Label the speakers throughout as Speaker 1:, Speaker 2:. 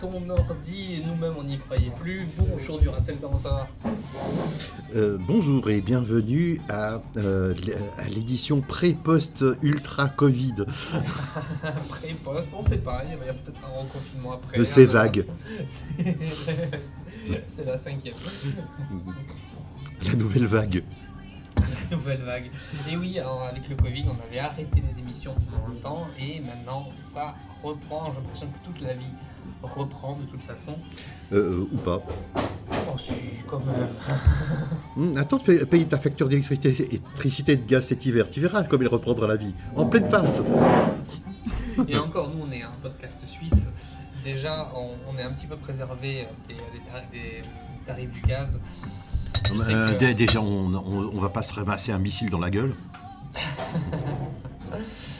Speaker 1: ton ordi et nous-mêmes on n'y croyait plus. Bonjour Duracell, comment ça va
Speaker 2: Euh, bonjour et bienvenue à, euh, à l'édition pré-post ultra Covid.
Speaker 1: Après, poste, on sait pas, il y a peut-être un reconfinement après.
Speaker 2: Euh, c'est vague.
Speaker 1: C'est- la cinquième.
Speaker 2: La nouvelle vague.
Speaker 1: La nouvelle vague. Et oui, alors, avec le Covid, on avait arrêté les émissions pendant un temps et maintenant ça reprend. J'ai l'impression que toute la vie reprend de toute façon.
Speaker 2: Euh, ou pas.
Speaker 1: Oh, si, quand même.
Speaker 2: Hum, attends fa- payer ta facture d'électricité électricité et de gaz cet hiver. Tu verras comme il reprendra la vie. En pleine face.
Speaker 1: Et encore, nous, on est un podcast suisse. Déjà, on, on est un petit peu préservé des, des tar- des tarifs du gaz.
Speaker 2: Euh,
Speaker 1: que-
Speaker 2: Déjà, on, on, on va pas se ramasser un missile dans la gueule.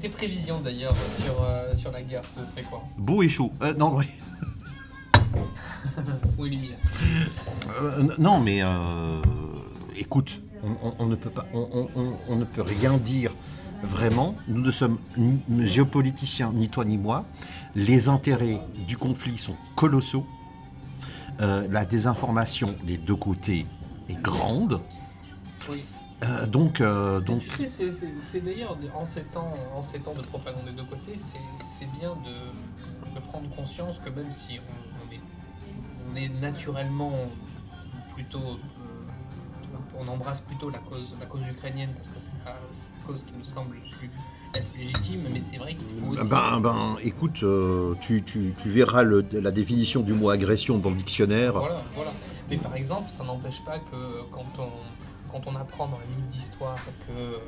Speaker 1: Des, prévisions d'ailleurs sur, euh, sur la guerre, ce serait quoi
Speaker 2: Beau et chaud. Euh, non, oui.
Speaker 1: Son et lumière.
Speaker 2: Euh, n- non, mais écoute, on, on- on ne peut pas, on, ne peut rien dire vraiment. Nous ne sommes ni géopoliticiens, ni toi ni moi. Les intérêts du conflit sont colossaux. La désinformation des deux côtés est grande.
Speaker 1: Oui.
Speaker 2: Euh, donc, euh, donc,
Speaker 1: Tu sais, c'est- d'ailleurs en ces temps, en ces temps de propagande des deux côtés, c'est- bien de, de prendre conscience que même si on, on est, on est naturellement plutôt, euh, on embrasse plutôt la cause, la cause ukrainienne parce que c'est la, cause qui nous semble le plus, légitime, mais c'est vrai qu'il faut aussi.
Speaker 2: ben, ben, écoute, tu, tu- tu verras le- la définition du mot agression dans le dictionnaire.
Speaker 1: Voilà, voilà. Mais par exemple, ça n'empêche pas que quand on, quand on apprend dans les livres d'histoire que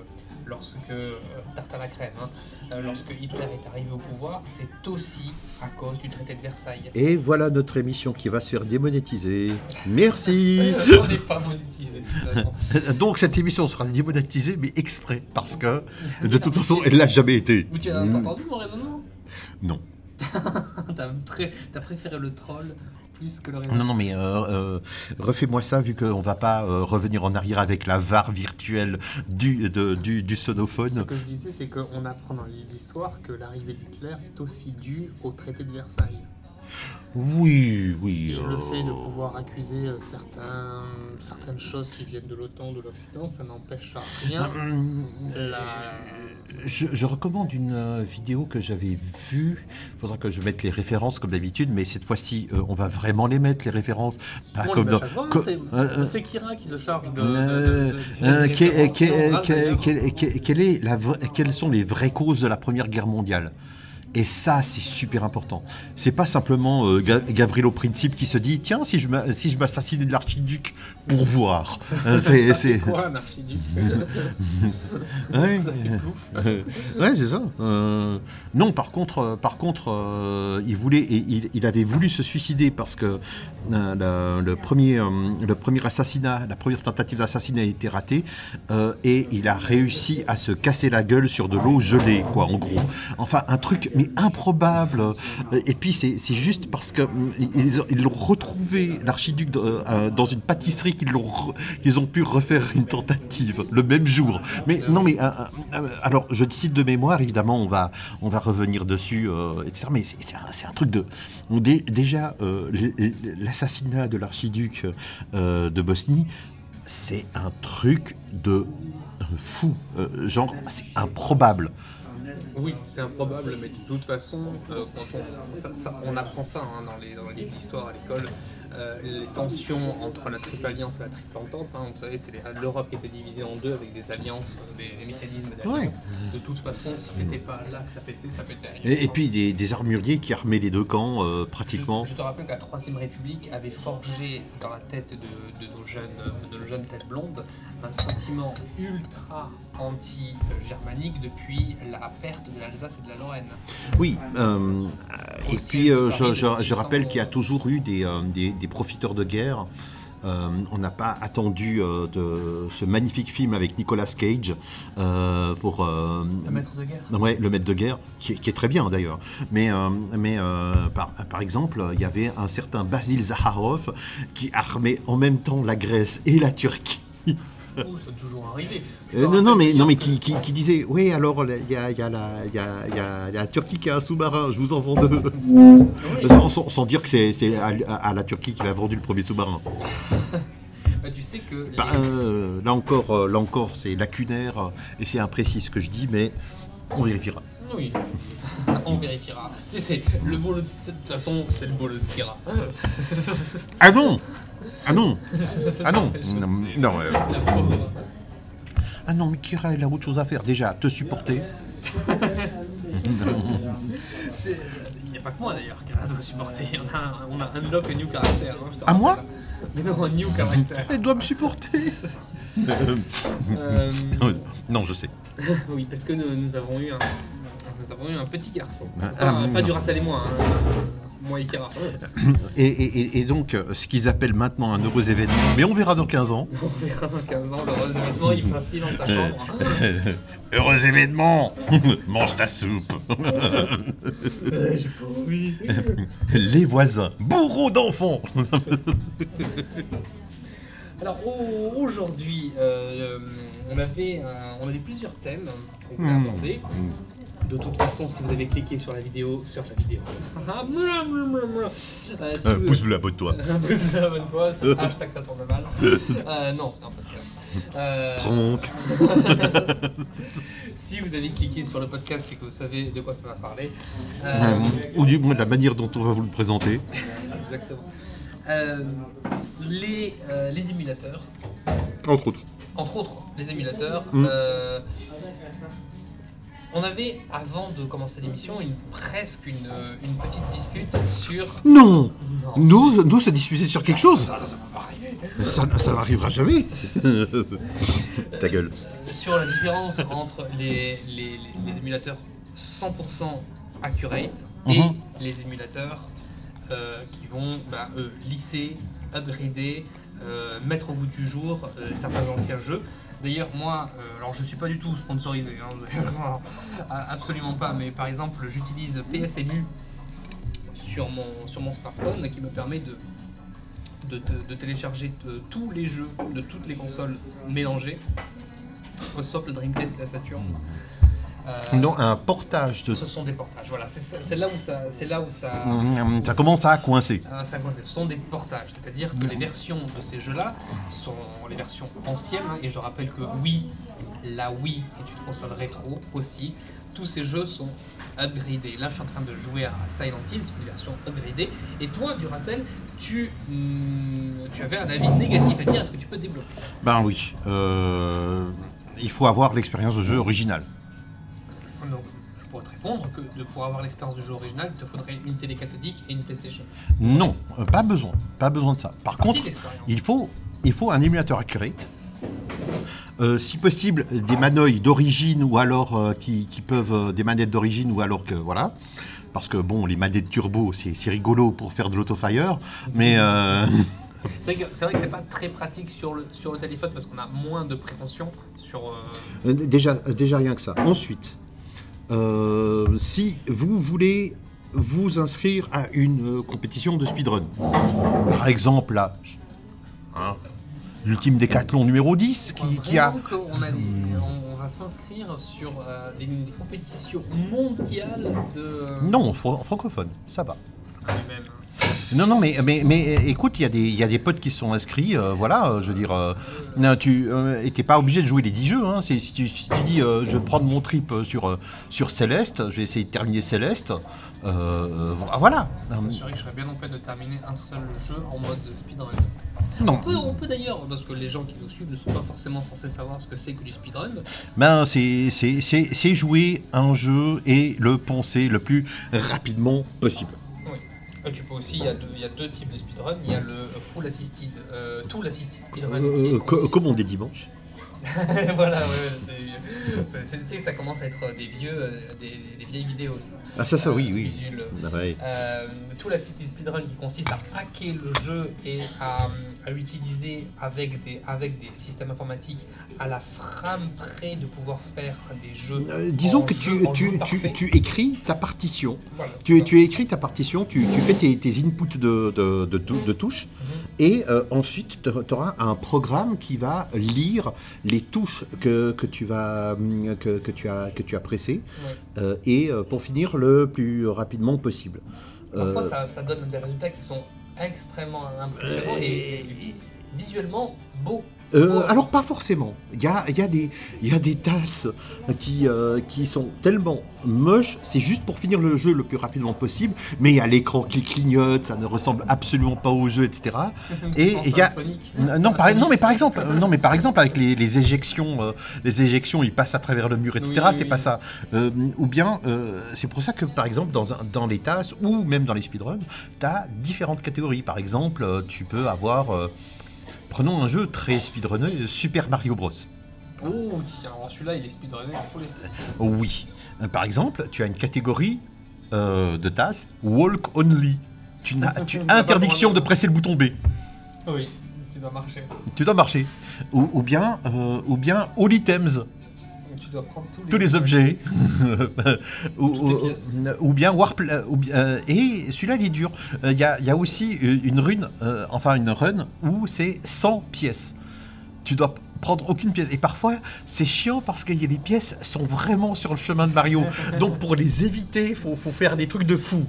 Speaker 1: lorsque, euh, tarte à la crème, hein, euh, lorsque Hitler est arrivé au pouvoir, c'est aussi à cause du traité de Versailles.
Speaker 2: Et voilà notre émission qui va se faire démonétiser. Merci.
Speaker 1: on n'est pas monétisé de toute façon.
Speaker 2: Donc cette émission sera démonétisée, mais exprès, parce que de toute façon, elle l'a jamais été.
Speaker 1: Mais tu as entendu mon raisonnement?
Speaker 2: Non.
Speaker 1: T'as très- t'as préféré le troll plus que le raisonnement
Speaker 2: Non, non, mais euh, euh, refais-moi ça, vu qu'on va pas euh, revenir en arrière avec la VAR virtuelle du, de- du, du
Speaker 1: Ce
Speaker 2: sonophone.
Speaker 1: que je disais, c'est qu'on apprend dans d'histoire que l'arrivée d'Hitler est aussi due au traité de Versailles.
Speaker 2: Oui, oui.
Speaker 1: Et le
Speaker 2: euh,
Speaker 1: fait de pouvoir accuser euh, certains, certaines choses qui viennent de l'OTAN, de l'Occident, ça n'empêche rien
Speaker 2: hum,
Speaker 1: la...
Speaker 2: Je, je recommande une euh, vidéo que j'avais vue. Il faudra que je mette les références comme d'habitude, mais cette fois-ci, euh, on va vraiment les mettre, les références. Pas comme dans-
Speaker 1: c'est-
Speaker 2: euh,
Speaker 1: Kira qui se charge de...
Speaker 2: Euh, euh, est la quelles sont les vraies causes de la Première Guerre mondiale? Et ça, c'est super important. C'est pas simplement euh, Ga- Gavrilo Principe qui se dit tiens, si je si de l'archiduc pour voir. Euh, c'est-
Speaker 1: quoi un archiduc
Speaker 2: Ouais.
Speaker 1: Ça fait plouf.
Speaker 2: Euh, ouais, c'est ça. Euh, non, par contre, euh, par contre, euh, il voulait, et il, il avait voulu se suicider parce que euh, le, le premier, euh, le premier assassinat, la première tentative d'assassinat a été ratée, euh, et il a réussi à se casser la gueule sur de l'eau gelée, quoi, en gros. Enfin, un truc mais improbable. Euh, Et puis c'est c'est juste parce que ils, ont- ils l'ont retrouvé l'archiduc euh, dans une pâtisserie qu'ils re- qu'ils ont pu refaire une tentative le même jour. Mais non, mais euh, euh, alors je cite de mémoire, évidemment, on va on va revenir dessus, euh, etc. Mais c'est un, truc de dé- déjà euh, l'assassinat de l'archiduc euh, de Bosnie, c'est un truc de fou, Euh, genre c'est improbable.
Speaker 1: Oui, c'est improbable, mais de toute façon, euh, on, apprend ça hein, dans les livres d'histoire à l'école, euh, les tensions entre la triple alliance et la triple entente, hein, vous savez, c'est l'Europe qui était divisée en deux avec des alliances, des, des mécanismes d'alliance. De toute façon, si c'était pas là que ça pétait, ça pétait.
Speaker 2: Et, et puis des, des armuriers qui armaient les deux camps euh, pratiquement.
Speaker 1: Je, je te rappelle que la Troisième République avait forgé dans la tête de, de nos, jeunes, de nos jeunes têtes blondes un sentiment ultra anti-germanique depuis la perte de l'Alsace et de la Lorraine.
Speaker 2: Oui, euh, et puis euh, je, rappelle qu'il y a toujours eu des, euh, des- des profiteurs de guerre. On n'a pas attendu de ce magnifique film avec Nicolas Cage pour
Speaker 1: Le maître de guerre.
Speaker 2: Ouais, le maître de guerre, qui est, qui est très bien d'ailleurs. Mais, mais par, par exemple, il y avait un certain Basil Zaharov qui armait en même temps la Grèce et la Turquie.
Speaker 1: Oh, ça toujours
Speaker 2: Euh, non, non, mais, non, mais qui, qui- qui disait, oui, alors il y a, y, a y, a, y la Turquie qui a un sous-marin, je vous en vends deux.
Speaker 1: Oui.
Speaker 2: Sans, sans- sans dire que c'est à, à la Turquie qu'il a vendu le premier sous-marin.
Speaker 1: Bah, tu sais que les-
Speaker 2: Bah, euh, là encore, euh, là encore c'est lacunaire et c'est imprécis ce que je dis, mais on vérifiera.
Speaker 1: Oui, on vérifiera. Tu sais, c'est le boulot. De toute façon, c'est le boulot de Kira.
Speaker 2: Ah non Ah non Ah non Non, euh,
Speaker 1: La pauvre.
Speaker 2: Ah non, mais Kira, il a autre chose à faire. Déjà, te supporter.
Speaker 1: C'est- Il n'y a pas que moi d'ailleurs qui doit supporter. On a, on a unlock a new caractère. hein, je te
Speaker 2: À moi
Speaker 1: rappelle. Mais non, un new caractère.
Speaker 2: Elle doit me supporter.
Speaker 1: Euh,
Speaker 2: non, je sais.
Speaker 1: oui, parce que nous, nous avons eu un, nous avons eu un petit garçon.
Speaker 2: Ah,
Speaker 1: Enfin,
Speaker 2: ah,
Speaker 1: pas
Speaker 2: non.
Speaker 1: du Racel et moi, hein, moi et Kira.
Speaker 2: Et, et- et- et donc, euh, ce qu'ils appellent maintenant un heureux événement, mais on verra dans 15 ans.
Speaker 1: On verra dans 15 ans, l'heureux événement, il fera fil dans sa chambre. hein.
Speaker 2: heureux événement Mange ta soupe
Speaker 1: Euh, J'ai pas envie.
Speaker 2: Les voisins, bourreaux d'enfants
Speaker 1: Alors au- aujourd'hui, euh, on, avait, euh, on avait plusieurs thèmes qu'on voulait
Speaker 2: Hmm.
Speaker 1: aborder. De toute façon, si vous avez cliqué sur la vidéo, sur la vidéo. Ah, mouah. Euh, si vous-
Speaker 2: Pousse la botte toi.
Speaker 1: Pouce bleu, abonne-toi, ça- hashtag ça tourne mal. Euh, non, c'est un podcast. Euh,
Speaker 2: Tronc.
Speaker 1: si vous avez cliqué sur le podcast, c'est que vous savez de quoi ça va parler. Euh,
Speaker 2: Euh, ou du moins de la manière dont on va vous le présenter.
Speaker 1: exactement. Euh, les, euh, les émulateurs,
Speaker 2: Entre autres.
Speaker 1: entre autres les émulateurs,
Speaker 2: Mm.
Speaker 1: Euh, on avait, avant de commencer l'émission, une, presque une, une petite dispute sur...
Speaker 2: Non
Speaker 1: Non,
Speaker 2: Nous, nous, ça disputait sur quelque chose
Speaker 1: Ça, ça va pas arriver.
Speaker 2: Ça, ça n'arrivera jamais Ta gueule.
Speaker 1: Sur la différence entre les, les, les- les émulateurs 100% accurate et
Speaker 2: Mhm.
Speaker 1: les émulateurs euh, qui vont bah, eux, lisser, upgrader, euh, mettre au bout du jour euh, certains anciens jeux. D'ailleurs, moi, euh, alors je suis pas du tout sponsorisé, hein, absolument pas, mais par exemple, j'utilise PSMU sur mon, sur mon smartphone qui me permet de, de, de- télécharger euh, tous les jeux de toutes les consoles mélangées, sauf le Dreamcast et la Saturn. Euh,
Speaker 2: Non, un portage de...
Speaker 1: Ce sont des portages, voilà, c'est ça- là où ça, là où ça,
Speaker 2: Ça commence à coincer.
Speaker 1: ah, ça coince. Ce sont des portages, c'est-à-dire que les versions de ces jeux-là sont les versions anciennes, hein, et je rappelle que oui, la Wii est une console rétro aussi. Tous ces jeux sont upgradés. Là, je suis en train de jouer à Silent Hill, c'est une version upgradée. Et toi, Duracell, tu, tu avais un avis négatif à dire. Est-ce que tu peux développer
Speaker 2: Ben oui. euh, il faut avoir l'expérience de jeu original.
Speaker 1: Donc, je pourrais te répondre que de, pour avoir l'expérience du jeu original, il te faudrait une télé cathodique et une PlayStation.
Speaker 2: Non, euh, pas besoin. Pas besoin de ça. Par contre, il faut, il faut un émulateur accurate. Euh, si possible, des manœuvres d'origine ou alors euh, qui, qui peuvent euh, des manettes d'origine ou alors que voilà. Parce que bon, les manettes turbo, c'est rigolo pour faire de l'autofire, mais euh,
Speaker 1: C'est vrai que c'est pas très pratique sur le, sur le téléphone parce qu'on a moins de prétention sur. euh,
Speaker 2: Euh, Déjà, déjà rien que ça. Ensuite, euh, si vous voulez vous inscrire à une euh, compétition de speedrun, par exemple là, hein, l'ultime décathlon numéro 10 qui, qui a...
Speaker 1: Des- on, va s'inscrire sur euh, des, des compétitions mondiales de.
Speaker 2: Non, fr- francophone, ça va.
Speaker 1: Ah, même.
Speaker 2: Non, non, mais, mais, mais euh, écoute, il y, a des- il y a des potes qui se sont inscrits, euh, voilà, euh, je veux dire, euh, tu n'es pas obligé de jouer les 10 jeux, hein, si, tu, si tu dis je vais prendre mon trip sur, sur Céleste, je vais essayer de terminer Céleste, euh, voilà.
Speaker 1: Sûr que je serais bien en peine de terminer un seul jeu en mode speedrun.
Speaker 2: Non,
Speaker 1: On peut, on peut d'ailleurs, parce que les gens qui nous suivent ne sont pas forcément censés savoir ce que c'est que du speedrun.
Speaker 2: ben, c'est jouer un jeu et le poncer le plus rapidement possible.
Speaker 1: Tu peux aussi, il y, a deux, il y a deux types de speedrun. Il y a le full assisted, euh, tout l'assisted speedrun. qui
Speaker 2: Euh, co-
Speaker 1: consiste-
Speaker 2: comme on dit dimanche.
Speaker 1: voilà, ouais, c'est- c'est- c'est- tu sais, ça commence à être des vieux, euh, des, des vieilles vidéos. Ça.
Speaker 2: Ah, ça, ça, oui,
Speaker 1: Euh,
Speaker 2: oui. Ah, ouais.
Speaker 1: Euh, tout la city speedrun qui consiste à hacker le jeu et à, à utiliser avec des, avec des systèmes informatiques à la frame près de pouvoir faire des jeux.
Speaker 2: Euh, disons que
Speaker 1: jeu-
Speaker 2: tu, écris ta partition.
Speaker 1: Voilà,
Speaker 2: Tu, tu écris ta partition, tu, tu fais tes, tes inputs de, de, de, tou- de touches, Et euh, ensuite, tu auras un programme qui va lire les touches que, que tu, vas, hum, que, que tu as, que tu as pressées,
Speaker 1: Ouais.
Speaker 2: euh, et euh, pour finir le plus rapidement possible.
Speaker 1: Parfois,
Speaker 2: Euh,
Speaker 1: ça, ça donne des résultats qui sont extrêmement impressionnants et, et vis- visuellement beaux.
Speaker 2: Euh, alors pas forcément. Il y a, il y, a des- il y a des tasses qui, euh, qui sont tellement moches, c'est juste pour finir le jeu le plus rapidement possible, mais il y a l'écran qui clignote, ça ne ressemble absolument pas au jeu, etc. et il y a-
Speaker 1: Sonic.
Speaker 2: Non, par, non, mais par exemple, euh, non, mais par exemple avec les, les éjections, euh, les éjections, ils passent à travers le mur, etc.
Speaker 1: Oui, oui,
Speaker 2: c'est
Speaker 1: oui.
Speaker 2: pas ça. Ou bien, c'est pour ça que par exemple dans, dans les tasses ou même dans les speedruns, tu as différentes catégories. Par exemple, tu peux avoir, prenons un jeu très speedrunné, Super Mario Bros.
Speaker 1: Oh, alors celui-là, il est speedrunné dans tous les sens.
Speaker 2: Oui. Euh, Par exemple, tu as une catégorie euh, de tasses Walk Only. Tu n'as tu interdiction de presser le bouton B.
Speaker 1: Oui, tu dois marcher.
Speaker 2: Tu dois marcher. Ou, ou bien, euh, ou bien All Items,
Speaker 1: Tu dois prendre tous les,
Speaker 2: tous les objets. ou, bien Warp. euh, ou bien- euh, et celui-là, il est dur. Euh, Il y, a, il y a aussi une rune, euh, enfin une run, où c'est 100 pièces. Tu dois prendre aucune pièce. Et parfois, c'est chiant parce que les pièces sont vraiment sur le chemin de Mario. Donc pour les éviter, il faut, faut faire des trucs de fou.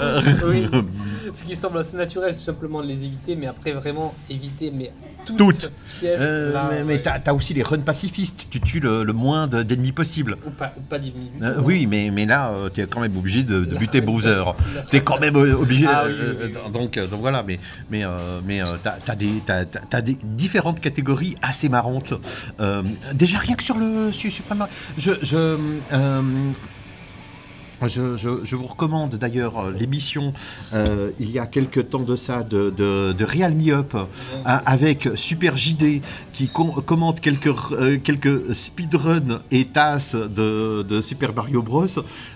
Speaker 2: Euh,
Speaker 1: Oui. Ce qui semble assez naturel, c'est simplement de les éviter, mais après vraiment éviter mais toutes,
Speaker 2: Toutes.
Speaker 1: pièces.
Speaker 2: Euh,
Speaker 1: là,
Speaker 2: mais mais
Speaker 1: ouais.
Speaker 2: t'as as aussi les runs pacifistes. Tu tues le, le moins de- d'ennemis possible.
Speaker 1: ou pas, ou pas diminuer.
Speaker 2: Euh, oui, mais, mais là, euh, tu es quand même obligé de, buter Bowser. T'es quand même euh, obligé.
Speaker 1: Ah oui,
Speaker 2: euh,
Speaker 1: oui,
Speaker 2: euh. Donc, euh, donc voilà, mais, mais, euh, mais euh, t'as as des, des différentes catégories assez marrantes. Euh, déjà, rien que sur le Super Mario. Je, je, euh, je, je- je vous recommande d'ailleurs euh, l'émission euh, il y a quelques temps de ça de, de, de Real Me Up euh, avec Super JD qui com- commente quelques, euh, quelques speedruns et tasses de, de Super Mario Bros.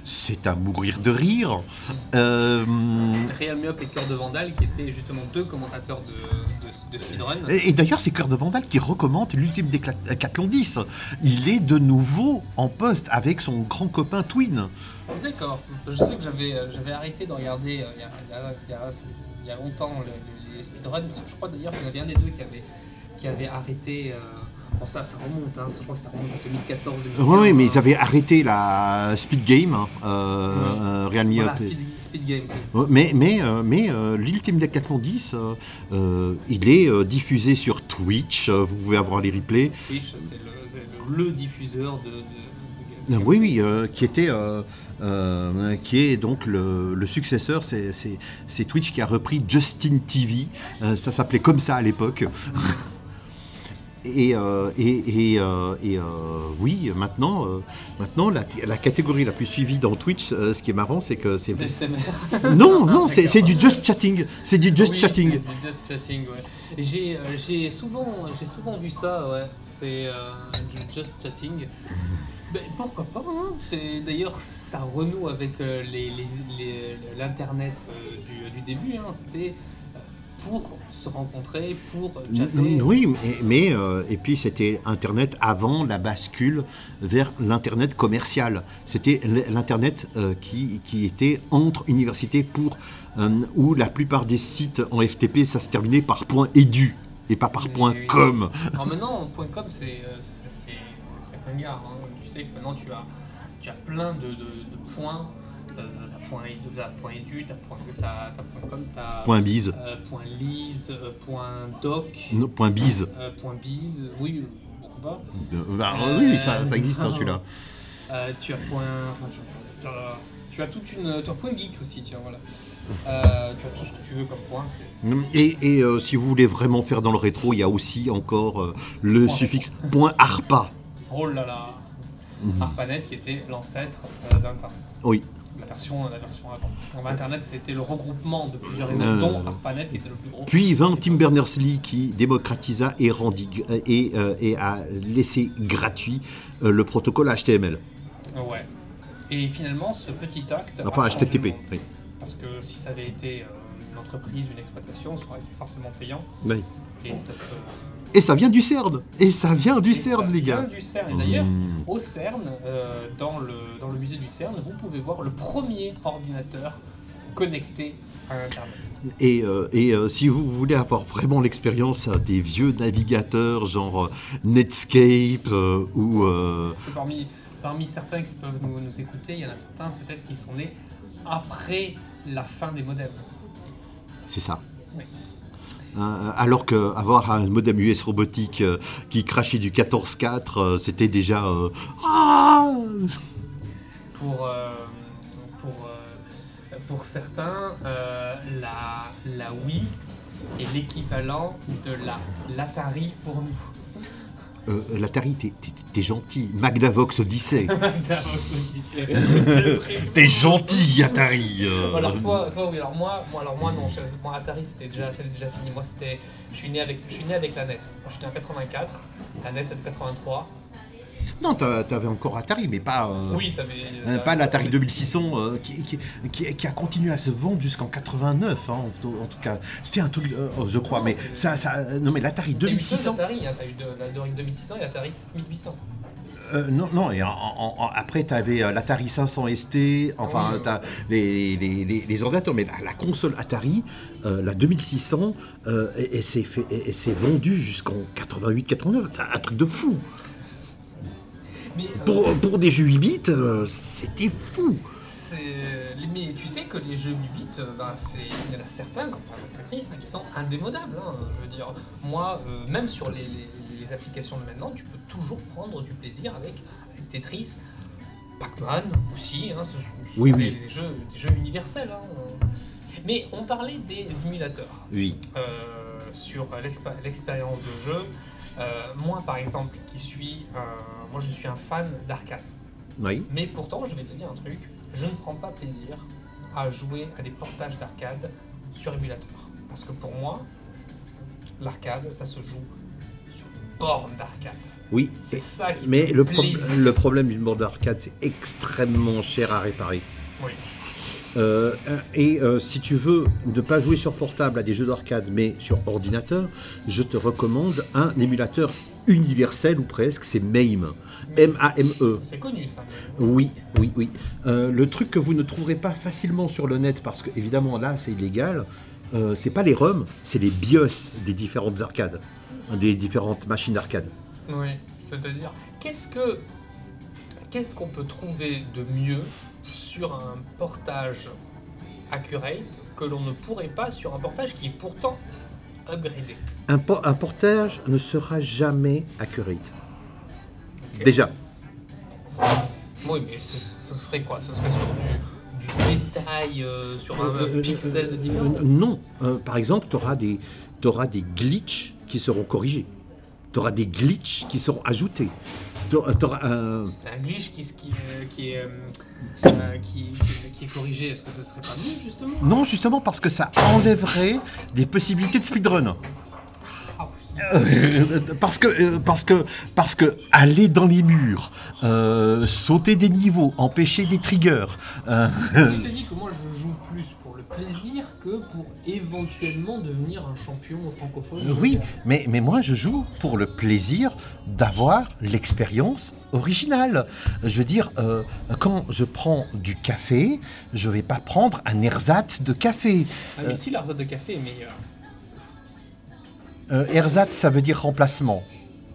Speaker 2: C'est à mourir de rire. Euh,
Speaker 1: Real Me Up et Cœur de Vandal, qui étaient justement deux commentateurs de, speedrun.
Speaker 2: et et d'ailleurs, c'est Cœur de Vandal qui recommande l'ultime décathlon 10. Il est de nouveau en poste avec son grand copain Twin.
Speaker 1: D'accord. Je sais que j'avais euh, j'avais arrêté de regarder euh, il y, a, il y a- il y a- il y a longtemps le- les speedruns, parce que je crois d'ailleurs qu'il y en avait un des deux qui avait, qui avait arrêté. euh, bon, ça, ça remonte, hein, je crois que ça remonte en 2014 2015.
Speaker 2: Oui, mais
Speaker 1: hein.
Speaker 2: ils avaient arrêté la Speed Game, hein, euh,
Speaker 1: Oui.
Speaker 2: Real Me
Speaker 1: Voilà,
Speaker 2: Up et-
Speaker 1: speed, speed Game.
Speaker 2: Mais, mais, mais l'Ultime Decathlon 10, euh, euh, il est diffusé sur Twitch, vous pouvez avoir les replays.
Speaker 1: Twitch, c'est le, diffuseur de.
Speaker 2: Oui, oui, euh, qui était, euh, euh, qui est donc le, le successeur, c'est- Twitch qui a repris Justin TV, ça s'appelait comme ça à l'époque. Et, euh, et, et, euh, et, euh, oui, maintenant, maintenant la, la catégorie la plus suivie dans Twitch, ce qui est marrant, c'est que c'est non, non, c'est du just chatting, c'est du just
Speaker 1: Oui,
Speaker 2: chatting.
Speaker 1: c'est du Just chatting, ouais. J'ai souvent, souvent vu ça, ouais. C'est du just chatting. Ben, pourquoi pas hein. C'est d'ailleurs ça renoue avec euh, les- les- les- l'internet euh, du, du début. Hein. C'était euh, pour se rencontrer, pour chatter.
Speaker 2: Oui, mais, mais, euh, et puis c'était Internet avant la bascule vers l'Internet commercial. C'était l'Internet euh, qui, qui était entre universités pour euh, où la plupart des sites en FTP ça se terminait par point .edu et pas par
Speaker 1: Oui,
Speaker 2: point
Speaker 1: oui.
Speaker 2: .com.
Speaker 1: Alors maintenant, .com c'est euh, c'est ringard. Hein. Sais que maintenant tu as, tu as plein de, de- de points. Euh, point, edu, t'as point edu, t'as point, com, t'as
Speaker 2: Point bise,
Speaker 1: euh, point lise, euh, point doc,
Speaker 2: non, point bise.
Speaker 1: euh, point bise, oui, pourquoi pas.
Speaker 2: Bah, oui, ça, ça existe hein, celui-là.
Speaker 1: Tu as point. enfin, tu, as, tu as toute une. Tu as point geek aussi, tiens, voilà. Euh, tu as tout ce que tu veux comme point. c'est-
Speaker 2: Et, et, euh, si vous voulez vraiment faire dans le rétro, il y a aussi encore euh, le
Speaker 1: Point
Speaker 2: suffixe point .arpa.
Speaker 1: Oh là là ARPANET qui était l'ancêtre euh, d'Internet.
Speaker 2: Oui.
Speaker 1: La version, la version avant. Donc, Internet, c'était le regroupement de plusieurs réseaux,
Speaker 2: Euh.
Speaker 1: dont ARPANET qui était le plus gros.
Speaker 2: Puis vint Tim Berners-Lee qui démocratisa et, rendit, et, euh, et a laissé gratuit le protocole HTML.
Speaker 1: Ouais. Et finalement, ce petit acte.
Speaker 2: Enfin, HTTP. oui.
Speaker 1: Parce que si ça avait été une entreprise, une exploitation, ça aurait été forcément payant.
Speaker 2: Oui.
Speaker 1: Et ça, se-
Speaker 2: Et ça vient du CERN Et ça vient du
Speaker 1: et ça
Speaker 2: CERN, les
Speaker 1: vient
Speaker 2: gars
Speaker 1: du CERN. Et d'ailleurs,
Speaker 2: Mmh.
Speaker 1: au CERN, euh, dans, le, dans le musée du CERN, vous pouvez voir le premier ordinateur connectés à Internet.
Speaker 2: Et, euh, et, euh, si vous voulez avoir vraiment l'expérience euh, des vieux navigateurs genre Netscape euh, ou euh,
Speaker 1: Parmi, parmi certains qui peuvent nous, nous écouter, il y en a certains peut-être qui sont nés après la fin des modems.
Speaker 2: c'est ça. Euh, alors qu'avoir un modem US robotique euh, qui crachait du 14.4, euh, c'était déjà
Speaker 1: Pour, pour, certains, la, la Wii est l'équivalent de la l'Atari pour nous.
Speaker 2: Euh, L'Atari, t'es- t'es t'es gentil. Magdavox Odyssey. T'es gentil, Atari. euh.
Speaker 1: alors toi, toi oui, alors moi, moi, alors moi non, moi Atari c'était déjà, déjà fini. Moi c'était, je suis né avec, je suis né avec la NES. Moi, je suis né en 84, la NES est de 83.
Speaker 2: Non, t'avais encore Atari, mais pas. euh,
Speaker 1: Oui, avait.
Speaker 2: euh, pas l'Atari 2600 euh, qui, qui- qui- qui a continué à se vendre jusqu'en 89, hein, en, tout- cas. C'est un truc, euh, oh, je crois,
Speaker 1: Non,
Speaker 2: mais ça, ça, non, mais l'Atari
Speaker 1: T'as eu
Speaker 2: 2600.
Speaker 1: Atari, hein, t'as eu de, la Atari 2600 et l'Atari 7800.
Speaker 2: Euh, non, non, et en- en- en- après, tu avais l'Atari 500 ST, enfin,
Speaker 1: Oui, oui.
Speaker 2: t'as les, les, les- les ordinateurs, mais la, la console Atari, euh, la 2600, euh, elle s'est vendue jusqu'en 88-89. C'est un truc de fou.
Speaker 1: Mais euh,
Speaker 2: Pour, pour des jeux 8 bits, euh, c'était fou.
Speaker 1: mais tu sais que les jeux 8 bits, euh, ben, il y en a certains, comme par exemple Tetris, hein, qui sont indémodables. hein. Je veux dire, moi, euh, même sur les, les- les applications de maintenant, tu peux toujours prendre du plaisir avec, avec Tetris, Pac-Man aussi. Hein, ce
Speaker 2: Oui,
Speaker 1: des,
Speaker 2: oui.
Speaker 1: des jeux, des jeux universels. Mais on parlait des émulateurs.
Speaker 2: Oui.
Speaker 1: sur l'expé- l'expérience de jeu. Moi, par exemple, qui suis, un- moi, je suis un fan d'arcade.
Speaker 2: Oui.
Speaker 1: Mais pourtant, je vais te dire un truc, je ne prends pas plaisir à jouer à des portages d'arcade sur émulateur. Parce que pour moi, l'arcade, ça se joue sur une borne d'arcade.
Speaker 2: Oui.
Speaker 1: C'est ça qui
Speaker 2: Mais le, pro- le problème d'une borne d'arcade, c'est extrêmement cher à réparer.
Speaker 1: Oui.
Speaker 2: Euh, et euh, si tu veux ne pas jouer sur portable à des jeux d'arcade, mais sur ordinateur, je te recommande un émulateur universel ou presque, c'est MAME. M-A-M-E.
Speaker 1: C'est connu ça.
Speaker 2: Oui, oui, oui. Euh, le truc que vous ne trouverez pas facilement sur le net, parce que évidemment là c'est illégal, euh, c'est pas les ROM, c'est les BIOS des différentes arcades, hein, des différentes machines d'arcade.
Speaker 1: Oui, c'est-à-dire, qu'est-ce que qu'est-ce qu'on peut trouver de mieux sur un portage accurate que l'on ne pourrait pas sur un portage qui est pourtant upgradé?
Speaker 2: Un, po- un portage ne sera jamais accurate. Déjà.
Speaker 1: Oui, mais ce, ce serait quoi? Ce serait sur du, du détail, euh, sur un,
Speaker 2: Euh, euh,
Speaker 1: pixel de différence?
Speaker 2: Non. Par exemple, tu auras des, des glitches qui seront corrigés. Tu auras des glitches qui seront ajoutés. Un-
Speaker 1: glitch qui, qui, euh, qui est, euh, qui, qui- qui est corrigé, est-ce que ce serait pas mieux justement?
Speaker 2: Non, justement parce que ça enlèverait des possibilités de speedrun. Euh, parce que euh, parce que parce que aller dans les murs, euh, sauter des niveaux, empêcher des triggers. euh,
Speaker 1: Je te dis que moi je joue plus pour le plaisir que pour éventuellement devenir un champion francophone.
Speaker 2: oui, mais mais moi je joue pour le plaisir d'avoir l'expérience originale. Je veux dire, euh, quand je prends du café, je vais pas prendre un ersatz de café.
Speaker 1: Ah, mais si l'arsat de café est meilleur.
Speaker 2: Euh, ersatz, ça veut dire remplacement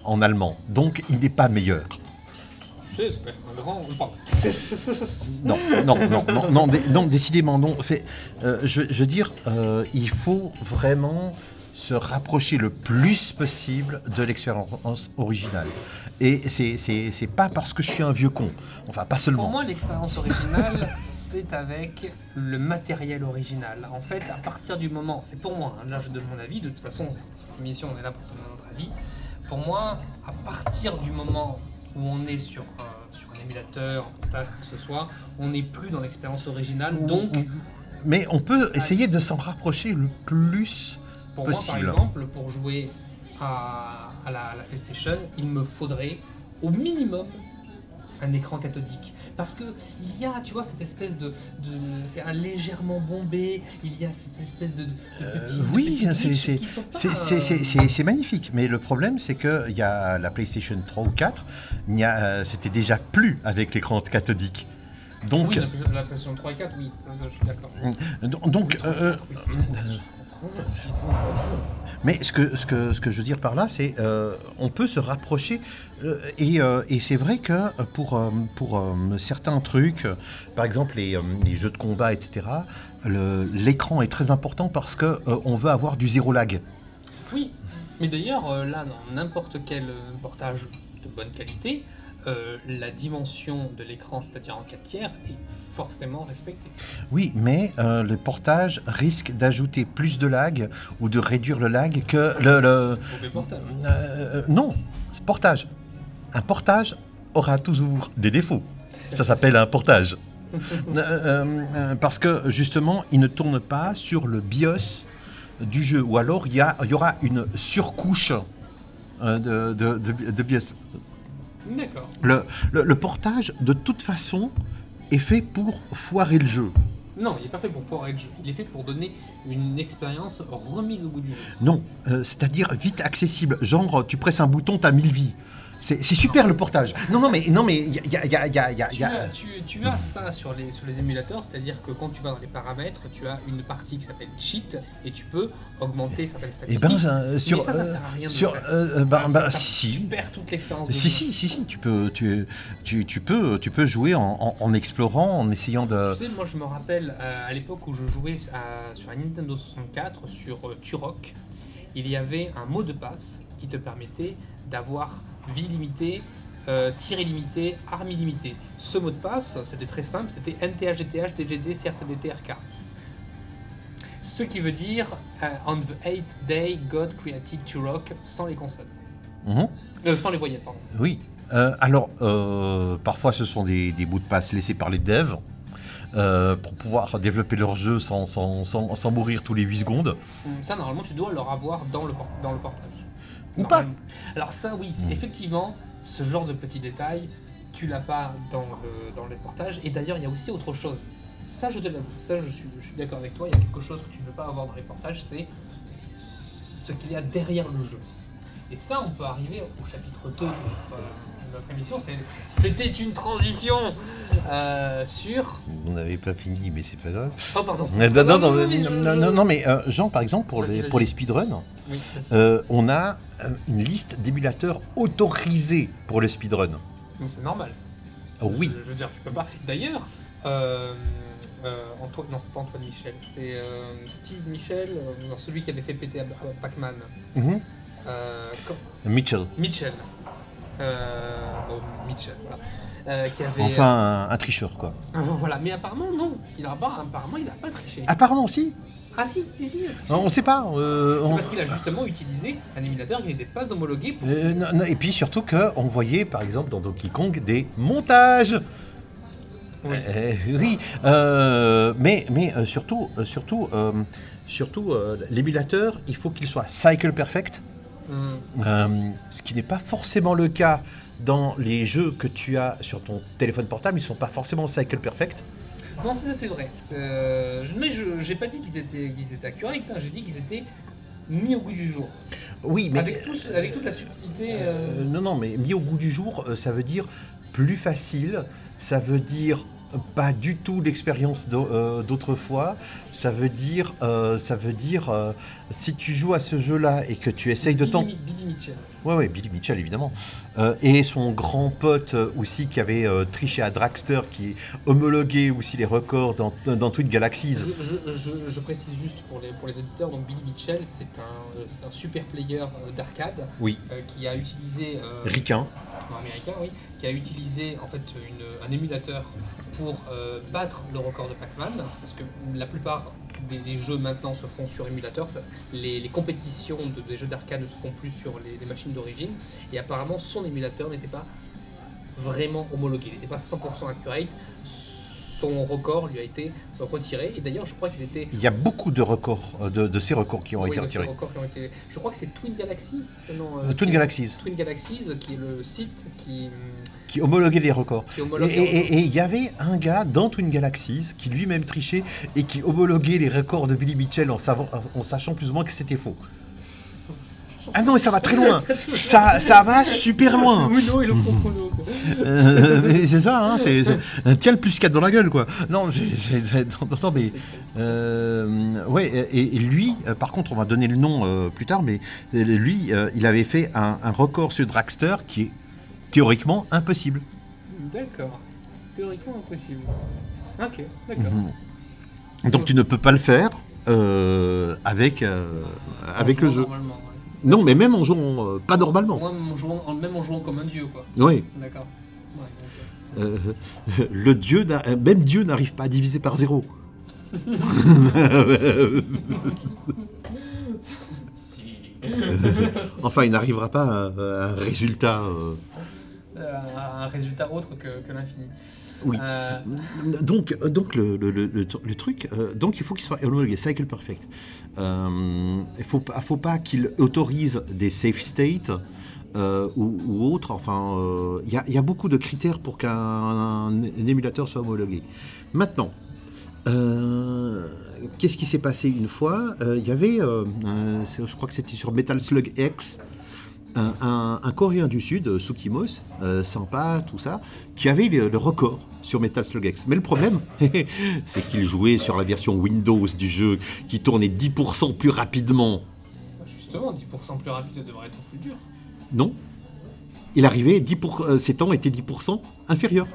Speaker 2: en allemand, donc il n'est pas meilleur. Non, non, non, non, non, non, décidément non. Fait, euh, je, je veux dire, euh, il faut vraiment se rapprocher le plus possible de l'expérience originale. Et c'est, pas parce que je suis un vieux con. Enfin, pas
Speaker 1: Pour
Speaker 2: seulement.
Speaker 1: moi, l'expérience originale, c'est avec le matériel original. En fait, à partir du moment, c'est pour moi, hein, là je donne mon avis, de toute façon, cette émission, on est là pour donner notre avis. Pour moi, à partir du moment où on est sur, un- sur un émulateur, un portage, que ce soit, on n'est plus dans l'expérience originale. Donc,
Speaker 2: Mais on peut essayer de s'en rapprocher le plus.
Speaker 1: Pour
Speaker 2: possible.
Speaker 1: moi, par exemple, pour jouer à, à la, à la PlayStation, il me faudrait au minimum un écran cathodique. Parce que il y a, tu vois, cette espèce de... de- c'est un légèrement bombé, il y a cette espèce de... de
Speaker 2: Euh, oui,
Speaker 1: petits
Speaker 2: c'est-
Speaker 1: glitches
Speaker 2: c'est-
Speaker 1: euh,
Speaker 2: magnifique, mais le problème c'est qu'il y a la PlayStation 3 ou 4, il y a, euh, c'était déjà plus avec l'écran cathodique. Donc,
Speaker 1: Oui, la, la PlayStation 3 et 4, oui, ça, ça, je suis d'accord.
Speaker 2: donc, euh, Mais ce que, ce, que, ce que je veux dire par là, c'est euh, on peut se rapprocher. euh, et euh, et c'est vrai que euh, pour, pour certains trucs, par exemple les, les jeux de combat, etc., l'écran est très important parce que euh, on veut avoir du zéro lag.
Speaker 1: Oui, mais d'ailleurs, là, dans n'importe quel portage de bonne qualité, euh, la dimension de l'écran, c'est-à-dire en 4 tiers, est forcément respectée.
Speaker 2: Oui, mais euh, le portage risque d'ajouter plus de lag ou de réduire le lag que le... le-
Speaker 1: Mauvais portage.
Speaker 2: Euh, non, portage. Un portage aura toujours des défauts. Ça s'appelle un portage. Parce que justement, il ne tourne pas sur le BIOS du jeu. Ou alors, il y, aura une surcouche de, de- de- de BIOS.
Speaker 1: D'accord.
Speaker 2: Le, le- le portage, de toute façon, est fait pour foirer le jeu.
Speaker 1: Non, il n'est pas fait pour foirer le jeu. Il est fait pour donner une expérience remise au bout du jeu.
Speaker 2: Non, euh, c'est-à-dire vite accessible. Genre, tu presses un bouton, t'as 1000 vies. C'est super le portage. Non, non, mais non, mais il y a, y a- y a- y a- y
Speaker 1: Tu
Speaker 2: a-
Speaker 1: as, tu- tu as ça sur les, sur les émulateurs, c'est-à-dire que quand tu vas dans les paramètres, tu as une partie qui s'appelle cheat et tu peux augmenter certaines
Speaker 2: Eh
Speaker 1: statistiques.
Speaker 2: ben, ça- sur,
Speaker 1: mais ça, ça
Speaker 2: euh,
Speaker 1: sert à rien de
Speaker 2: sur,
Speaker 1: faire.
Speaker 2: euh, euh, bah,
Speaker 1: Ça-
Speaker 2: bah, si.
Speaker 1: Tu perds toute l'expérience. de
Speaker 2: Si, si, si, si, tu peux, tu, tu, tu peux, tu peux jouer en, en- en explorant, en essayant de.
Speaker 1: Tu sais, moi je me rappelle euh, à l'époque où je jouais à- sur un Nintendo 64, sur euh, Turok, il y avait un mot de passe qui te permettait d'avoir vie limitée, euh, tir illimité, arme illimitée. Ce mot de passe, c'était très simple, c'était NTH, DTH, DGD, CRTD, TRK. Ce qui veut dire euh, On the eighth day, God created Turok sans les consonnes.
Speaker 2: Mhm.
Speaker 1: Euh, sans les voyelles, pardon.
Speaker 2: Oui. Euh, alors, parfois, ce sont des, des bouts de passe laissés par les devs euh, pour pouvoir développer leur jeu sans, sans, sans, sans mourir tous les 8 secondes.
Speaker 1: Ça, normalement, tu dois leur avoir dans le, dans le portage.
Speaker 2: Ou pas.
Speaker 1: Alors ça, oui, c'est-
Speaker 2: Mm.
Speaker 1: effectivement, ce genre de petits détails, tu l'as pas dans le, dans le portage. Et d'ailleurs, il y a aussi autre chose. Ça, je te l'avoue. Ça, je suis, je suis d'accord avec toi. Il y a quelque chose que tu ne peux pas avoir dans les portages, c'est ce qu'il y a derrière le jeu. Et ça, on peut arriver au chapitre 2 de notre, euh, de notre émission. C'est- C'était une transition euh, sur...
Speaker 2: On n'avait pas fini, mais c'est pas grave.
Speaker 1: Oh, pardon.
Speaker 2: Non, non, non,
Speaker 1: mais je-
Speaker 2: non,
Speaker 1: je-
Speaker 2: non, non, mais euh, Jean, par exemple, pour les,
Speaker 1: vas-y.
Speaker 2: pour les speedruns,
Speaker 1: Oui,
Speaker 2: euh, on a une liste d'émulateurs autorisés pour le speedrun.
Speaker 1: Donc, c'est normal.
Speaker 2: Oh, oui.
Speaker 1: Je, je veux dire, tu peux pas. D'ailleurs, Antoine, non, c'est pas Antoine Michel, c'est Steve Michel, celui qui avait fait péter Pac-Man.
Speaker 2: Mhm. Mitchell.
Speaker 1: Mitchell. Euh, bon, Mitchell, voilà. Euh, qui avait.
Speaker 2: Enfin, un, un tricheur, quoi.
Speaker 1: euh, voilà, mais apparemment, non. Il a pas, apparemment, il a pas triché.
Speaker 2: Apparemment, si.
Speaker 1: Ah, si, si, si.
Speaker 2: On ne sait pas. euh,
Speaker 1: C'est
Speaker 2: on-
Speaker 1: parce qu'il a justement utilisé un émulateur qui n'était pas homologué pour.
Speaker 2: Euh, non, non, et puis surtout qu'on voyait, par exemple, dans Donkey Kong, des montages.
Speaker 1: Oui.
Speaker 2: Euh, oui, euh, mais, mais euh, surtout, euh, surtout, euh, surtout euh, l'émulateur, il faut qu'il soit cycle perfect, Euh, ce qui n'est pas forcément le cas dans les jeux que tu as sur ton téléphone portable, ils sont pas forcément cycle perfect.
Speaker 1: Non, ça c'est vrai. Euh, mais je j'ai pas dit qu'ils étaient, qu'ils étaient accurate, hein. j'ai dit qu'ils étaient mis au goût du jour.
Speaker 2: Oui, mais
Speaker 1: Avec, tout ce- avec toute la subtilité. euh,
Speaker 2: non, non, mais mis au goût du jour, ça veut dire plus facile, ça veut dire pas du tout l'expérience euh, d'autrefois, ça veut dire, euh, ça veut dire euh, si tu joues à ce jeu-là et que tu essayes de t'en...
Speaker 1: Billy Mitchell.
Speaker 2: Ouais, Billy Mitchell, évidemment. Euh, et son grand pote aussi qui avait triché à Dragster, qui homologuait aussi les records dans, dans Twin Galaxies.
Speaker 1: Je, je- je- je précise juste pour les, pour les auditeurs, donc Billy Mitchell, c'est un, un super player d'arcade
Speaker 2: Oui,
Speaker 1: qui a utilisé. non, américain, oui, qui a utilisé en fait une- un émulateur pour euh, battre le record de Pac-Man, parce que la plupart des, des jeux maintenant se font sur émulateur, ça- les, les compétitions de- des jeux d'arcade ne se font plus sur les, les machines d'origine, et apparemment son émulateur n'était pas vraiment homologué, il n'était pas 100% accurate, son record lui a été retiré, et d'ailleurs je crois qu'il était...
Speaker 2: Il y a beaucoup de records, euh, de, de ces records qui ont
Speaker 1: Oui,
Speaker 2: été
Speaker 1: ces
Speaker 2: retirés.
Speaker 1: records qui ont été- Je crois que c'est Twin Galaxy euh, non, euh,
Speaker 2: Twin Galaxies,
Speaker 1: Twin Galaxies, qui est le site qui,
Speaker 2: qui homologuait les records. Et il y avait un gars dans Twin Galaxies qui lui-même trichait et qui homologuait les records de Billy Mitchell en, savant- en sachant plus ou moins que c'était faux. Ah non, mais ça va très loin. ça, ça va super loin.
Speaker 1: Uno et le contre Uno. quoi.
Speaker 2: Euh, c'est ça, hein, c'est, tiens le plus 4 dans la gueule, quoi. Non, c'est, non, non, mais. euh, ouais, et, et lui, euh, par contre, on va donner le nom euh, plus tard, mais lui, il avait fait un, un record sur Dragster qui est théoriquement impossible.
Speaker 1: D'accord. Théoriquement impossible. Ok, d'accord.
Speaker 2: Mhm. Donc tu ne peux pas le faire euh, avec, euh, avec le jeu.
Speaker 1: ouais.
Speaker 2: Non, mais même en jouant euh, pas normalement.
Speaker 1: Moi, même en jouant, même en jouant comme un dieu, quoi.
Speaker 2: Oui.
Speaker 1: D'accord. Ouais,
Speaker 2: Euh, le dieu, même Dieu n'arrive pas à diviser par zéro.
Speaker 1: Si.
Speaker 2: Enfin, il n'arrivera pas à, à un résultat. Euh,
Speaker 1: Euh, un résultat autre que, que l'infini.
Speaker 2: Oui.
Speaker 1: Euh,
Speaker 2: Donc, donc le, le- le- le- le truc, euh, donc il faut qu'il soit homologué, cycle perfect. Euh, il faut, faut pas qu'il autorise des safe states euh, ou, ou autres. Enfin, euh, il y, y a beaucoup de critères pour qu'un un- un émulateur soit homologué. Maintenant, euh, qu'est-ce qui s'est passé une fois? Euh, Il y avait, euh, je crois que c'était sur Metal Slug X, un, un- un Coréen du Sud, euh, Sukimos, euh, sympa, tout ça, qui avait le, le record sur Metal Slug X. Mais le problème, c'est qu'il jouait sur la version Windows du jeu qui tournait 10% plus rapidement.
Speaker 1: justement, 10% plus rapide, ça devrait être plus dur.
Speaker 2: Non Il arrivait, 10 pour- euh, ses temps étaient 10% inférieurs.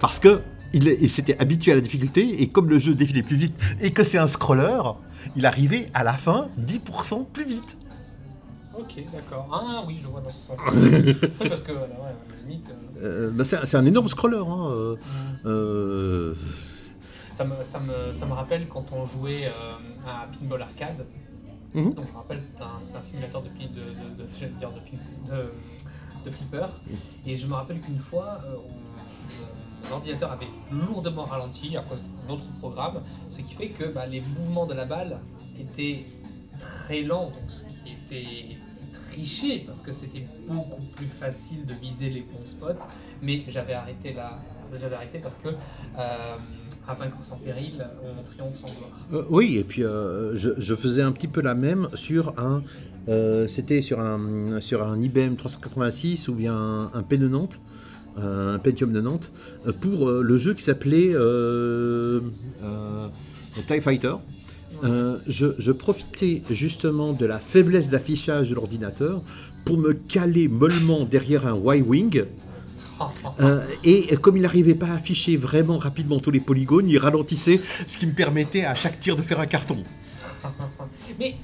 Speaker 2: Parce que il, il s'était habitué à la difficulté, et comme le jeu défilait plus vite, et que c'est un scroller, il arrivait à la fin 10% plus vite.
Speaker 1: Ok, d'accord. Ah oui, je vois dans ce sens. parce que, voilà, ouais, à la limite. euh,
Speaker 2: Euh, bah, c'est un- énorme scroller. hein, euh, euh,
Speaker 1: Ça me, ça, me, ça me rappelle quand on jouait à Pinball Arcade.
Speaker 2: Mhm.
Speaker 1: Donc, je me rappelle, c'est un, simulateur de, pin- de, de, de, dire de, de, flipper. Et je me rappelle qu'une fois, euh, on- mon ordinateur avait lourdement ralenti à cause d'un autre programme, ce qui fait que bah, les mouvements de la balle étaient très lents, donc ce qui était parce que c'était beaucoup plus facile de viser les bons spots. Mais j'avais arrêté là, j'avais arrêté parce que euh, à vaincre sans péril, on triomphe sans gloire.
Speaker 2: Euh, oui, et puis euh, je, faisais un petit peu la même sur un. euh, C'était sur un, sur un IBM 386 ou bien un, un P90, euh, un Pentium 90, euh, pour le jeu qui s'appelait TIE Fighter. Euh, je, je profitais justement de la faiblesse d'affichage de l'ordinateur pour me caler mollement derrière un Y-Wing. Euh, et comme il n'arrivait pas à afficher vraiment rapidement tous les polygones, il ralentissait, ce qui me permettait à chaque tir de faire un carton.
Speaker 1: Mais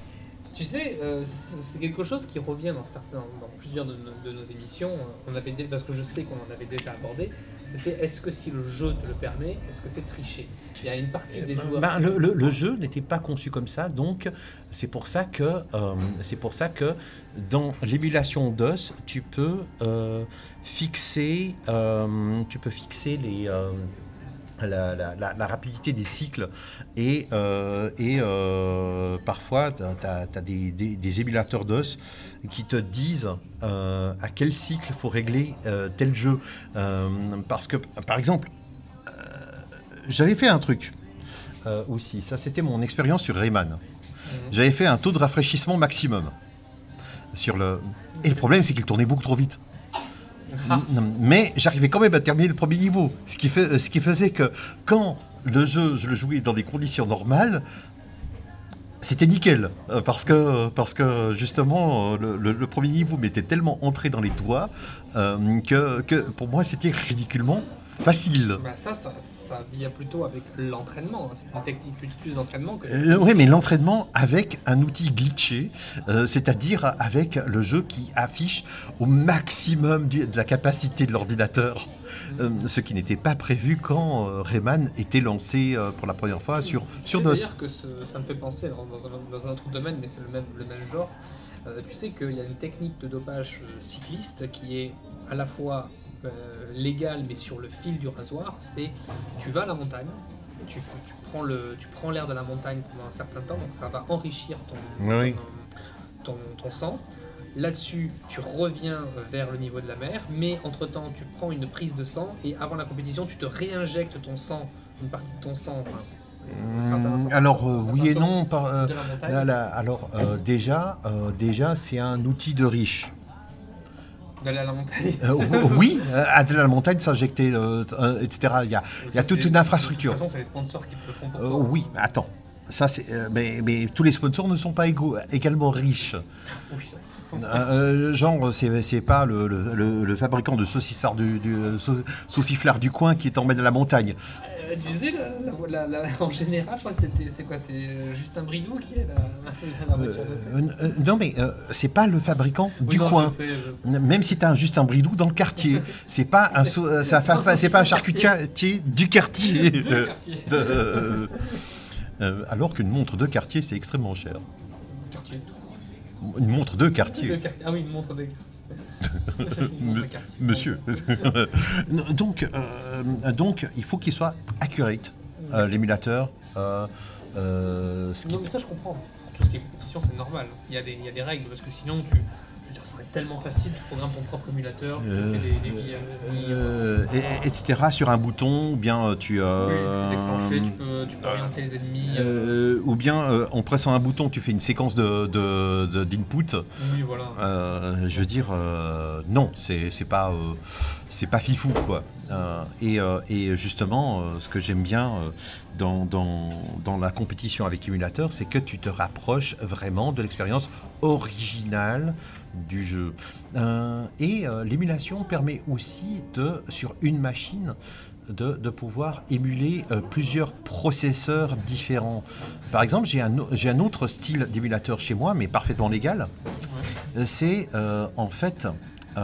Speaker 1: tu sais, euh, c'est quelque chose qui revient dans, certains, dans plusieurs de nos, de nos émissions. Euh, On avait parce que je sais qu'on en avait déjà abordé. C'était est-ce que si le jeu te le permet, est-ce que c'est triché? Il y a une partie des joueurs.
Speaker 2: Ben, le, le- le jeu n'était pas conçu comme ça, donc c'est pour ça que euh, c'est pour ça que dans l'émulation DOS, tu peux euh, fixer, tu peux fixer les la, la- la- la rapidité des cycles et, euh, et euh, parfois tu as, des, des- des émulateurs DOS qui te disent euh, à quel cycle faut régler tel jeu. Parce que, par exemple, j'avais fait un truc aussi, ça c'était mon expérience sur Rayman.
Speaker 1: Mhm.
Speaker 2: J'avais fait un taux de rafraîchissement maximum. Sur le... Et le problème c'est qu'il tournait beaucoup trop vite.
Speaker 1: Ah.
Speaker 2: Mais j'arrivais quand même à terminer le premier niveau. Ce qui, faisait que quand le jeu, je le jouais dans des conditions normales, c'était nickel. Euh, Parce que, justement, euh, le, premier niveau m'était tellement entré dans les doigts euh, que, que pour moi c'était ridiculement facile.
Speaker 1: Bah, ça, ça, ça vient plutôt avec l'entraînement. hein. C'est une technique plus, d'entraînement que.
Speaker 2: Euh, oui, mais l'entraînement avec un outil glitché, euh, c'est-à-dire avec le jeu qui affiche au maximum du- de la capacité de l'ordinateur, euh, ce qui n'était pas prévu quand euh, Rayman était lancé euh, pour la première fois sur, sur DOS.
Speaker 1: d'ailleurs que ce- ça me fait penser alors, dans, un, dans un autre domaine, mais c'est le même, le même genre. Tu sais qu'il y a une technique de dopage cycliste qui est à la fois euh, légale, mais sur le fil du rasoir. C'est tu vas à la montagne, tu, prends le, tu prends l'air de la montagne pendant un certain temps, donc ça va enrichir ton,
Speaker 2: Oui.
Speaker 1: ton, ton- ton sang. Là-dessus, tu reviens vers le niveau de la mer, mais entre-temps, tu prends une prise de sang et avant la compétition, tu te réinjectes ton sang, une partie de ton sang, enfin, un-
Speaker 2: Alors euh, oui et non. par- euh,
Speaker 1: la
Speaker 2: là, là, alors euh, déjà, déjà c'est un outil de riche.
Speaker 1: D'aller à la montagne.
Speaker 2: Euh, oui, euh, à de la montagne, s'injecter, euh, etc. Il y a, il y a
Speaker 1: Ça,
Speaker 2: toute une infrastructure.
Speaker 1: De toute façon, c'est les sponsors qui le font pour toi.
Speaker 2: oui, mais attends. Ça, mais, mais tous les sponsors ne sont pas égaux, également riches.
Speaker 1: Oui.
Speaker 2: Euh, genre, c'est, pas le, le- le- le fabricant de saucissards du, du sauciflard du coin qui t'emmène à la montagne.
Speaker 1: Tu sais, la- la- la- en général, je crois que c'était, c'est quoi C'est euh, Justin Bridou qui est la, voiture de
Speaker 2: Euh, euh, non, mais euh, c'est pas le fabricant
Speaker 1: Oui,
Speaker 2: du
Speaker 1: non,
Speaker 2: coin.
Speaker 1: Je sais, je sais.
Speaker 2: Même si t'as un Justin Bridou dans le quartier, c'est pas un, pas- c'est pas un charcutier du quartier. De- euh, alors qu'une montre de quartier, c'est extrêmement cher.
Speaker 1: Quartier.
Speaker 2: Une montre de quartier.
Speaker 1: quartiers. Ah oui, une montre de quartier.
Speaker 2: Monsieur. donc, euh, donc, il faut qu'il soit accurate, euh, l'émulateur. euh, euh, ce qui-
Speaker 1: Non, mais ça, je comprends. Pour tout ce qui est compétition, c'est normal. Il y, a des, il y a des règles, parce que sinon, tu, serait tellement facile, tu programmes ton propre émulateur, tu
Speaker 2: Euh,
Speaker 1: fais euh,
Speaker 2: et- et- etc. sur un bouton, ou bien euh, tu.
Speaker 1: oui,
Speaker 2: euh,
Speaker 1: déclencher, tu peux, tu peux orienter les ennemis.
Speaker 2: ou bien en pressant un bouton, tu fais une séquence de, de- de- d'input.
Speaker 1: oui, voilà.
Speaker 2: Je veux dire, non, c'est pas, c'est pas fifou quoi. Et, et justement, ce que j'aime bien dans, dans, dans la compétition avec émulateur, c'est que tu te rapproches vraiment de l'expérience originale du jeu. Euh, et euh, l'émulation permet aussi de, sur une machine, de, de pouvoir émuler euh, plusieurs processeurs différents. Par exemple, j'ai un, un autre style d'émulateur chez moi, mais parfaitement légal. C'est en fait. il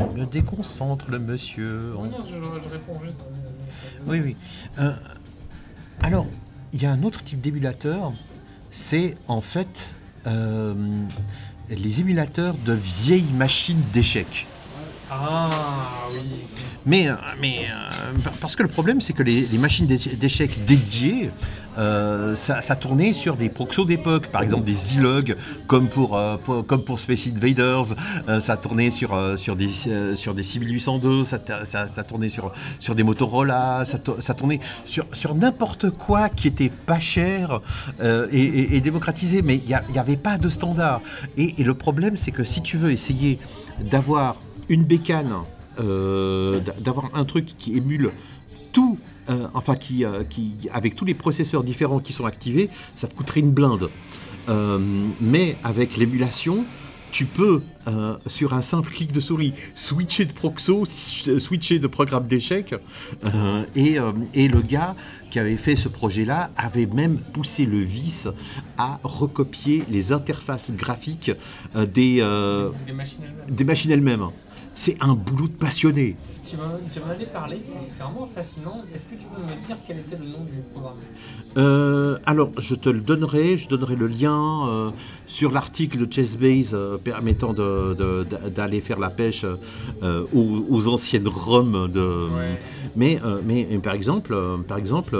Speaker 2: me déconcentre le monsieur.
Speaker 1: Oui, je, je réponds juste.
Speaker 2: Oui, oui. Alors, il y a un autre type d'émulateur, c'est en fait les émulateurs de vieilles machines d'échecs.
Speaker 1: Ah oui.
Speaker 2: Mais, euh, euh, par- parce que le problème, c'est que les, machines d'é- d'échecs dédiées, euh, ça, tournait sur des proxos d'époque, par exemple des Zilog, comme pour, comme pour Space Invaders, ça tournait sur, des, sur des 6802, ça, tournait sur, des Motorola, ça, to- ça tournait sur, n'importe quoi qui était pas cher et, démocratisé, mais il n'y avait pas de standard. Et le problème, c'est que si tu veux essayer d'avoir une bécane, euh, d'a- d'avoir un truc qui émule tout, euh, enfin qui, euh, qui, avec tous les processeurs différents qui sont activés, ça te coûterait une blinde. Mais avec l'émulation, tu peux, euh, sur un simple clic de souris, switcher de proxo, switcher de programme d'échecs. euh, et, euh, et le gars qui avait fait ce projet-là avait même poussé le vice à recopier les interfaces graphiques des,
Speaker 1: Des machines elles-mêmes.
Speaker 2: C'est un boulot de passionné.
Speaker 1: Tu m'en avais parlé, c'est vraiment fascinant. Est-ce que tu peux me dire quel était le nom du programme?
Speaker 2: Euh, alors, je te le donnerai, je donnerai le lien euh, sur l'article de Chessbase euh, permettant d'aller faire la pêche aux, aux anciennes ROM de.
Speaker 1: Ouais.
Speaker 2: Mais, mais, par exemple, par exemple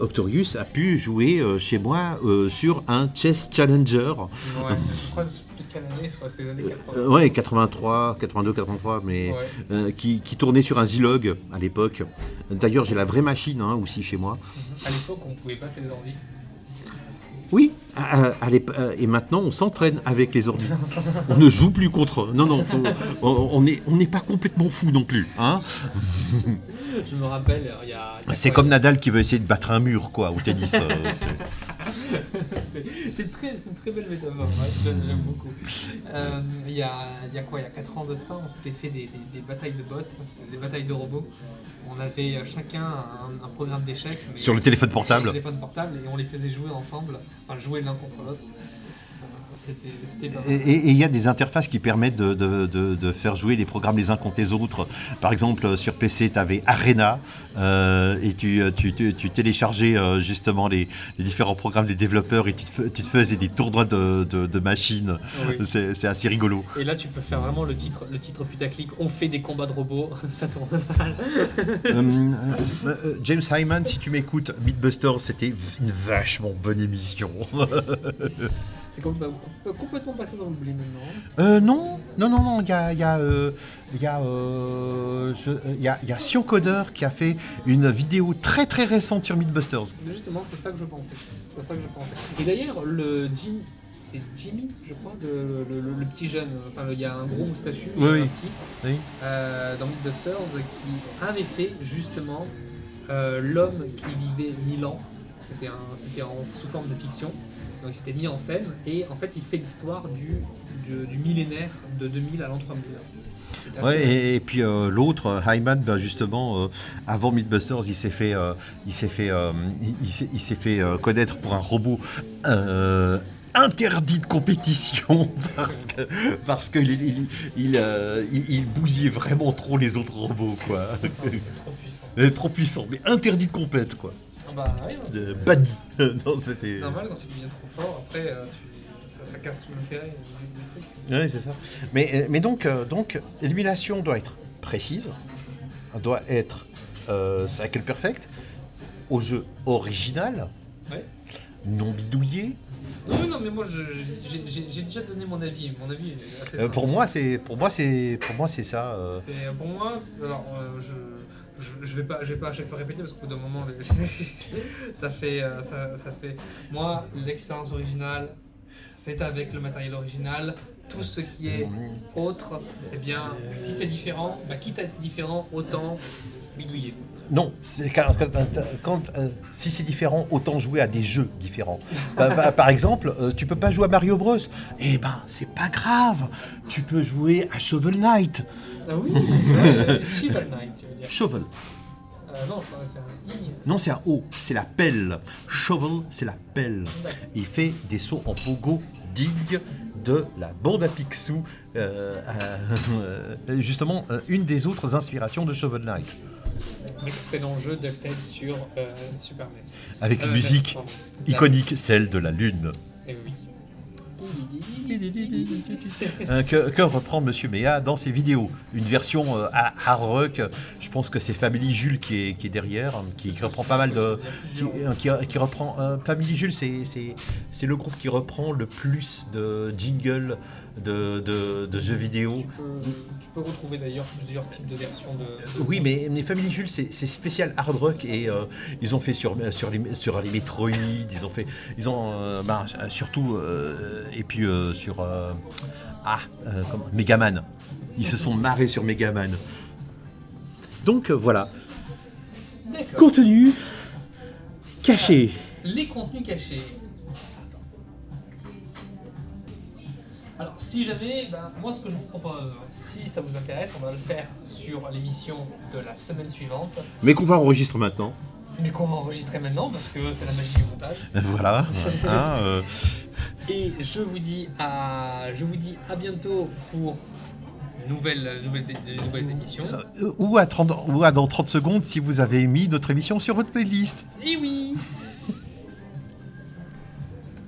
Speaker 2: Octorius a pu jouer euh, chez moi euh, sur un Chess Challenger.
Speaker 1: Ouais, je crois que quelle année soit années 80.
Speaker 2: Euh, ouais, 83, 82, 83, mais
Speaker 1: Ouais.
Speaker 2: euh, qui, qui tournait sur un Zilog à l'époque. D'ailleurs, j'ai la vraie machine hein, aussi chez moi.
Speaker 1: À l'époque, on pouvait battre les.
Speaker 2: Oui, à- à- à l'ép- et maintenant on s'entraîne avec les ordi. On ne joue plus contre eux. Non, non, faut- on n'est on pas complètement fou non plus. Hein
Speaker 1: Je me rappelle, il y a.
Speaker 2: c'est comme Nadal qui veut essayer de battre un mur quoi, au tennis. euh, c'est-
Speaker 1: très, c'est une très belle métaphore, ouais, j'aime j'aime beaucoup. Euh, Il y, a, il y a quoi Il y a 4 ans de ça, on s'était fait des, des- des batailles de bots, des batailles de robots. On avait chacun un, un programme d'échecs.
Speaker 2: Sur le téléphone
Speaker 1: sur
Speaker 2: portable.
Speaker 1: le téléphone portable, et on les faisait jouer ensemble, enfin jouer l'un contre l'autre. Euh, C'était c'était pas mal.
Speaker 2: Et il y a des interfaces qui permettent de, de- de- de faire jouer les programmes les uns contre les autres. Par exemple, sur PC, tu avais Arena euh, et tu, tu, tu- tu téléchargeais euh, justement les, les différents programmes des développeurs et tu te, faisais des tournois de, machines.
Speaker 1: Oui.
Speaker 2: C'est assez rigolo.
Speaker 1: Et là, tu peux faire vraiment le titre, le titre putaclic. On fait des combats de robots, ça tourne mal.
Speaker 2: Euh, euh, euh, James Hyman, si tu m'écoutes, Mythbusters, c'était une vachement bonne émission.
Speaker 1: C'est com- com- complètement passé dans l'oubli maintenant.
Speaker 2: Euh, non, non, non, non, il y a, il y, a, euh, il y, a, euh, je- euh, il y, a, il y a Sion Coder qui a fait une vidéo très très récente sur Mythbusters.
Speaker 1: Mais Justement, c'est ça que je pensais. C'est ça que je pensais. Et d'ailleurs, le Jim, c'est Jimmy, je crois, de- le, le- le petit jeune. Enfin, il y a un gros moustachu
Speaker 2: Oui,
Speaker 1: un petit
Speaker 2: Oui.
Speaker 1: euh, dans Mythbusters qui avait fait justement euh, l'homme qui vivait 1000 ans. C'était un- c'était en sous forme de fiction. Donc, il s'était mis en scène et en fait, il fait l'histoire du, du, du millénaire de 2000 à l'an 3000. C'est assez-
Speaker 2: Ouais, et, et puis euh, l'autre, euh, Hyman, ben, justement, euh, avant Mythbusters, il s'est fait, euh, il s'est fait, il, s'est- fait connaître pour un robot interdit de compétition parce que parce qu'il il, il, il, il- il bousillait vraiment trop les autres robots, quoi.
Speaker 1: Trop puissant.
Speaker 2: Trop puissant, mais interdit de compète, quoi.
Speaker 1: Ah bah, oui,
Speaker 2: Euh, banni. non, c'était.
Speaker 1: C'est normal quand tu deviens trop fort, après euh, tu- ça, ça casse tout l'intérêt du, truc.
Speaker 2: Oui, c'est ça. Mais, euh, mais donc, euh, donc l'élimination doit être précise, doit être euh, cycle perfect, au jeu original,
Speaker 1: Ouais.
Speaker 2: non bidouillé.
Speaker 1: Non, non, mais moi j'ai déjà donné mon avis. Mon avis assez
Speaker 2: Euh, pour moi, c'est pour moi c'est pour moi c'est ça. euh.
Speaker 1: C'est pour moi. Alors, je, je, je vais pas, je vais pas à chaque fois répéter parce qu'au bout d'un moment, ça fait, euh, ça, ça fait. Moi, l'expérience originale, c'est avec le matériel original. Tout ce qui est autre, eh bien, si c'est différent, bah, quitte à être différent, autant bidouiller.
Speaker 2: Non, quand, euh, si c'est différent, autant jouer à des jeux différents. Bah, bah, par exemple, euh, tu peux pas jouer à Mario Bros. Eh ben, c'est pas grave. Tu peux jouer à Shovel Knight.
Speaker 1: Ah oui, Shiva Knight.
Speaker 2: Shovel.
Speaker 1: Euh, non, c'est un I.
Speaker 2: Non, c'est un O, c'est la pelle. Shovel, c'est la pelle. Il fait des sauts en pogo dignes de la bande à Picsou. euh, euh, justement, une des autres inspirations de Shovel Knight.
Speaker 1: Excellent jeu DuckTales sur Super NES.
Speaker 2: Avec une musique iconique, celle de la Lune.
Speaker 1: Eh oui.
Speaker 2: Euh, que, reprend Monsieur Méa dans ses vidéos. Une version euh, hard rock, je pense que c'est Family Jules qui est, derrière, hein, qui, reprend pas mal de... Qui, euh, reprend... Family Jules, c'est le groupe qui reprend le plus de jingles de, de, de jeux vidéo.
Speaker 1: Tu peux, tu peux retrouver d'ailleurs plusieurs types de versions de.
Speaker 2: Oui, mais, mais Family Jules, c'est spécial hard rock et euh, ils ont fait sur, sur, les, sur les Metroid, ils ont fait. Ils ont. euh, bah, surtout. euh, et puis euh, sur. euh, ah, euh, comment- Megaman. Ils se sont marrés sur Megaman. Donc euh, voilà. Contenu caché.
Speaker 1: Les contenus cachés. Alors, si jamais, ben, moi ce que je vous propose, si ça vous intéresse, on va le faire sur l'émission de la semaine suivante,
Speaker 2: Mais qu'on va enregistrer maintenant.
Speaker 1: mais qu'on va enregistrer maintenant parce que c'est la magie du montage.
Speaker 2: Voilà. hein, euh,
Speaker 1: Et je vous dis à, je vous dis à bientôt pour de nouvelles, nouvelles, émissions.
Speaker 2: ou, à 30, ou à dans 30 secondes si vous avez mis notre émission sur votre playlist.
Speaker 1: Et oui